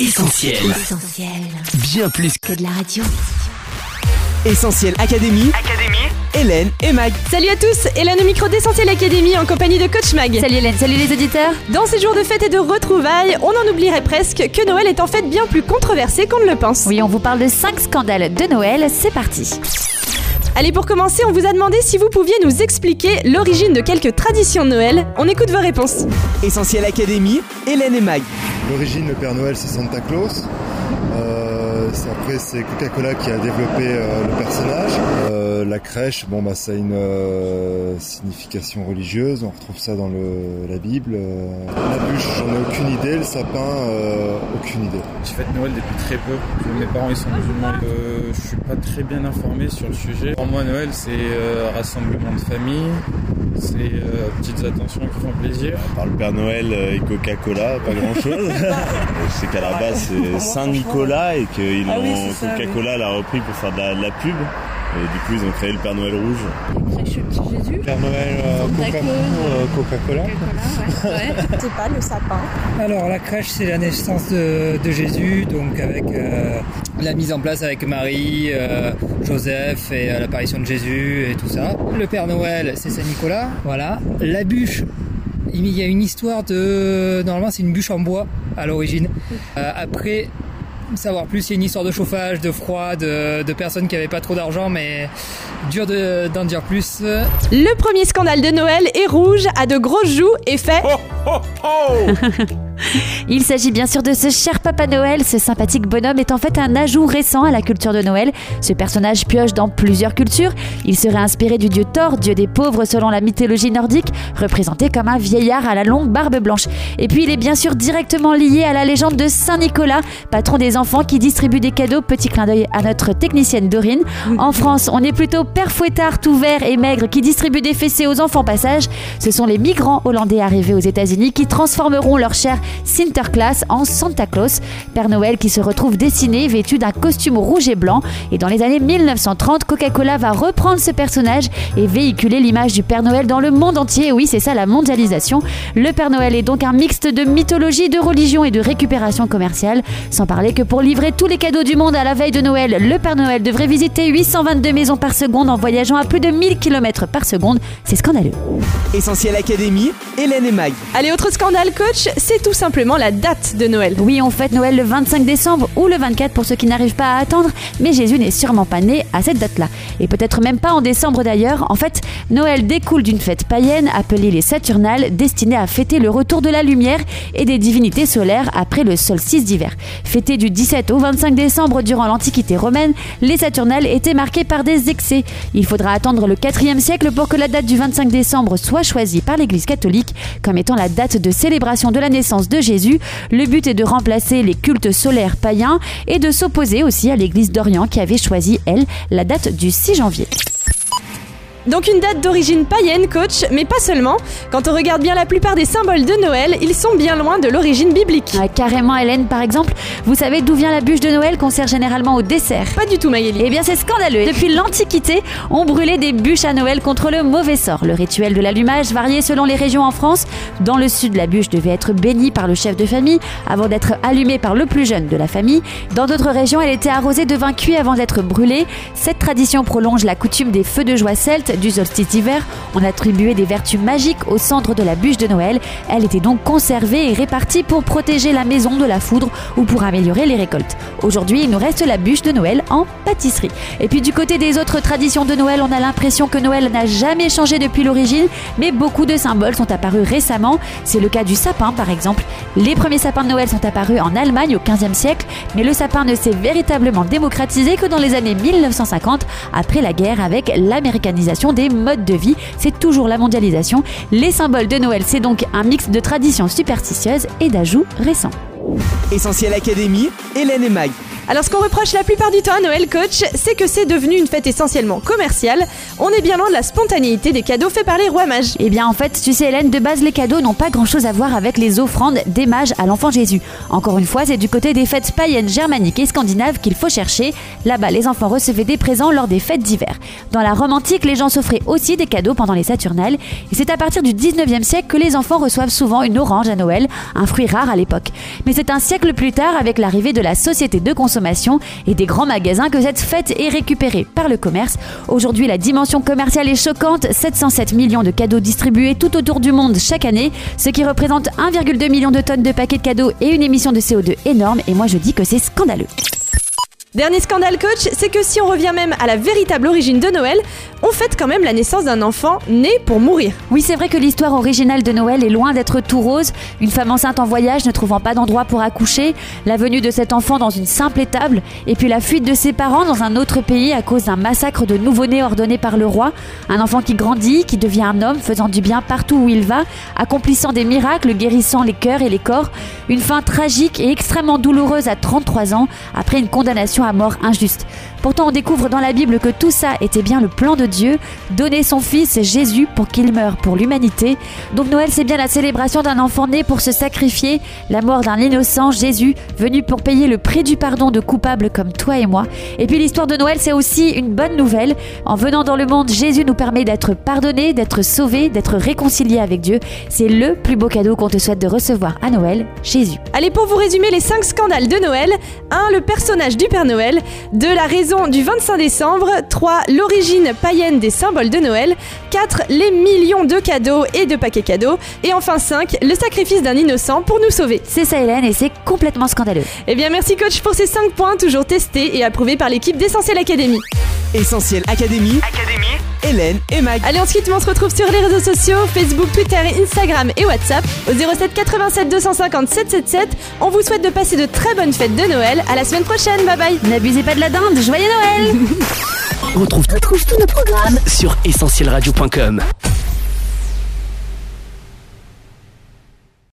Essentiel. Essentiel. Bien plus Que de la radio. Essentiel Académie. Académie. Hélène et Mag. Salut à tous, Hélène au micro d'Essentiel Académie en compagnie de Coach Mag. Salut Hélène, salut les auditeurs. Dans ces jours de fête et de retrouvailles, on en oublierait presque que Noël est en fait bien plus controversé qu'on ne le pense. Oui, on vous parle de 5 scandales de Noël, c'est parti. Allez, pour commencer, on vous a demandé si vous pouviez nous expliquer l'origine de quelques traditions de Noël. On écoute vos réponses. Essentiel Académie. Hélène et Mag. L'origine, le Père Noël, c'est Santa Claus. Euh, après, c'est Coca-Cola qui a développé euh, le personnage. Euh, la crèche, bon, bah, ça a une signification religieuse. On retrouve ça dans le, la Bible. La bûche, j'en ai aucune idée. Le sapin, aucune idée. Je fête Noël depuis très peu. Mes parents ils sont musulmans. Je suis pas très bien informé sur le sujet. Pour moi Noël c'est rassemblement de famille, c'est euh, petites attentions qui font plaisir. par le Père Noël euh, et Coca-Cola, pas grand-chose. Je sais qu'à la base c'est Saint-Nicolas et que ont- Coca-Cola l'a repris pour faire de la, de la pub. Et du coup ils ont créé le Père Noël rouge. Père Noël, euh, Coca-Cola. C'est pas le sapin. Alors la crèche c'est la naissance de, de Jésus, donc avec euh, la mise en place avec Marie, euh, Joseph et euh, l'apparition de Jésus et tout ça. Le Père Noël c'est Saint Nicolas, voilà. La bûche, il y a une histoire de... Normalement c'est une bûche en bois à l'origine. Euh, après, savoir plus, il y a une histoire de chauffage, de froid, de, de personnes qui avaient pas trop d'argent, mais dur de- d'en dire plus. Le premier scandale de Noël est rouge, a de grosses joues et fait Il s'agit bien sûr de ce cher Papa Noël. Ce sympathique bonhomme est en fait un ajout récent à la culture de Noël. Ce personnage pioche dans plusieurs cultures. Il serait inspiré du dieu Thor, dieu des pauvres selon la mythologie nordique, représenté comme un vieillard à la longue barbe blanche. Et puis il est bien sûr directement lié à la légende de Saint Nicolas, patron des enfants qui distribue des cadeaux. Petit clin d'œil à notre technicienne Dorine. En France, on est plutôt père fouettard tout vert et maigre qui distribue des fessées aux enfants passage. Ce sont les migrants hollandais arrivés aux États-Unis qui transformeront leur cher Sinterklaas en Santa Claus, Père Noël qui se retrouve dessiné, vêtu d'un costume rouge et blanc. Et dans les années 1930, Coca-Cola va reprendre ce personnage et véhiculer l'image du Père Noël dans le monde entier. Oui, c'est ça la mondialisation. Le Père Noël est donc un mixte de mythologie, de religion et de récupération commerciale. Sans parler que pour livrer tous les cadeaux du monde à la veille de Noël, le Père Noël devrait visiter 822 maisons par seconde en voyageant à plus de 1000 km par seconde. C'est scandaleux. Essentiel Académie. Hélène et Mag. Allez, autre scandale, coach, c'est tout simplement la date de Noël. Oui, on fête Noël le 25 décembre ou le 24 pour ceux qui n'arrivent pas à attendre, mais Jésus n'est sûrement pas né à cette date-là. Et peut-être même pas en décembre d'ailleurs. En fait, Noël découle d'une fête païenne appelée les Saturnales, destinée à fêter le retour de la lumière et des divinités solaires après le solstice d'hiver. Fêtée du 17 au 25 décembre durant l'Antiquité romaine, les Saturnales étaient marquées par des excès. Il faudra attendre le 4e siècle pour que la date du 25 décembre soit choisie par l'Église catholique comme étant la date de célébration de la naissance de Jésus. Le but est de remplacer les cultes solaires païens et de s'opposer aussi à l'Église d'Orient qui avait choisi, elle, la date du 6 janvier. Donc une date d'origine païenne, coach, mais pas seulement. Quand on regarde bien la plupart des symboles de Noël, ils sont bien loin de l'origine biblique. Ah, carrément, Hélène, par exemple, vous savez d'où vient la bûche de Noël qu'on sert généralement au dessert? Pas du tout, Maëlie. Eh bien, c'est scandaleux. Depuis l'Antiquité, on brûlait des bûches à Noël contre le mauvais sort. Le rituel de l'allumage variait selon les régions en France. Dans le sud, la bûche devait être bénie par le chef de famille avant d'être allumée par le plus jeune de la famille. Dans d'autres régions, elle était arrosée de vin cuit avant d'être brûlée. Cette tradition prolonge la coutume des feux de joie celtes du solstice d'hiver. On attribuait des vertus magiques au centre de la bûche de Noël. Elle était donc conservée et répartie pour protéger la maison de la foudre ou pour améliorer les récoltes. Aujourd'hui, il nous reste la bûche de Noël en pâtisserie. Et puis du côté des autres traditions de Noël, on a l'impression que Noël n'a jamais changé depuis l'origine, mais beaucoup de symboles sont apparus récemment. C'est le cas du sapin par exemple. Les premiers sapins de Noël sont apparus en Allemagne au 15e siècle, mais le sapin ne s'est véritablement démocratisé que dans les années 1950, après la guerre avec l'américanisation des modes de vie. C'est toujours la mondialisation. Les symboles de Noël, c'est donc un mix de traditions superstitieuses et d'ajouts récents. Essentiel Académie. Hélène et Mag. Alors ce qu'on reproche la plupart du temps à Noël Coach, c'est que c'est devenu une fête essentiellement commerciale. On est bien loin de la spontanéité des cadeaux faits par les rois mages. Eh bien, en fait, tu sais, Hélène, de base, les cadeaux n'ont pas grand chose à voir avec les offrandes des mages à l'enfant Jésus. Encore une fois, c'est du côté des fêtes païennes germaniques et scandinaves qu'il faut chercher. Là-bas, les enfants recevaient des présents lors des fêtes d'hiver. Dans la Rome antique, les gens s'offraient aussi des cadeaux pendant les Saturnales. Et c'est à partir du 19e siècle que les enfants reçoivent souvent une orange à Noël, un fruit rare à l'époque. Mais c'est un siècle plus tard, avec l'arrivée de la société de consommation et des grands magasins, que cette fête est récupérée par le commerce. Aujourd'hui, la dimension commerciale est choquante 707 millions de cadeaux distribués tout autour du monde chaque année, ce qui représente 1,2 million de tonnes de paquets de cadeaux et une émission de CO2 énorme. Et moi, je dis que c'est scandaleux. Dernier scandale coach, c'est que si on revient même à la véritable origine de Noël, on fête quand même la naissance d'un enfant né pour mourir. Oui, c'est vrai que l'histoire originale de Noël est loin d'être tout rose. Une femme enceinte en voyage ne trouvant pas d'endroit pour accoucher, la venue de cet enfant dans une simple étable, et puis la fuite de ses parents dans un autre pays à cause d'un massacre de nouveau-nés ordonné par le roi. Un enfant qui grandit, qui devient un homme, faisant du bien partout où il va, accomplissant des miracles, guérissant les cœurs et les corps. Une fin tragique et extrêmement douloureuse à 33 ans, après une condamnation à mort injuste. Pourtant, on découvre dans la Bible que tout ça était bien le plan de Dieu, donner son fils Jésus pour qu'il meure pour l'humanité. Donc Noël, c'est bien la célébration d'un enfant né pour se sacrifier, la mort d'un innocent Jésus venu pour payer le prix du pardon de coupables comme toi et moi. Et puis l'histoire de Noël, c'est aussi une bonne nouvelle. En venant dans le monde, Jésus nous permet d'être pardonnés, d'être sauvés, d'être réconciliés avec Dieu. C'est le plus beau cadeau qu'on te souhaite de recevoir à Noël, Jésus. Allez, pour vous résumer les 5 scandales de Noël 1. Le personnage du Père Noël 2. La raison du 25 décembre 3. L'origine païenne des symboles de Noël 4. Les millions de cadeaux et de paquets cadeaux et enfin 5. Le sacrifice d'un innocent pour nous sauver. C'est ça Hélène et c'est complètement scandaleux. Eh bien merci coach pour ces 5 points toujours testés et approuvés par l'équipe d'Essentiel Academy. Essentiel Académie. Hélène et Mag. Allez, ensuite, on se retrouve sur les réseaux sociaux Facebook, Twitter, Instagram et WhatsApp au 07 87 250 777. On vous souhaite de passer de très bonnes fêtes de Noël. À la semaine prochaine. Bye bye. N'abusez pas de la dinde, joyeux Noël On retrouve, tous nos programmes sur essentielradio.com.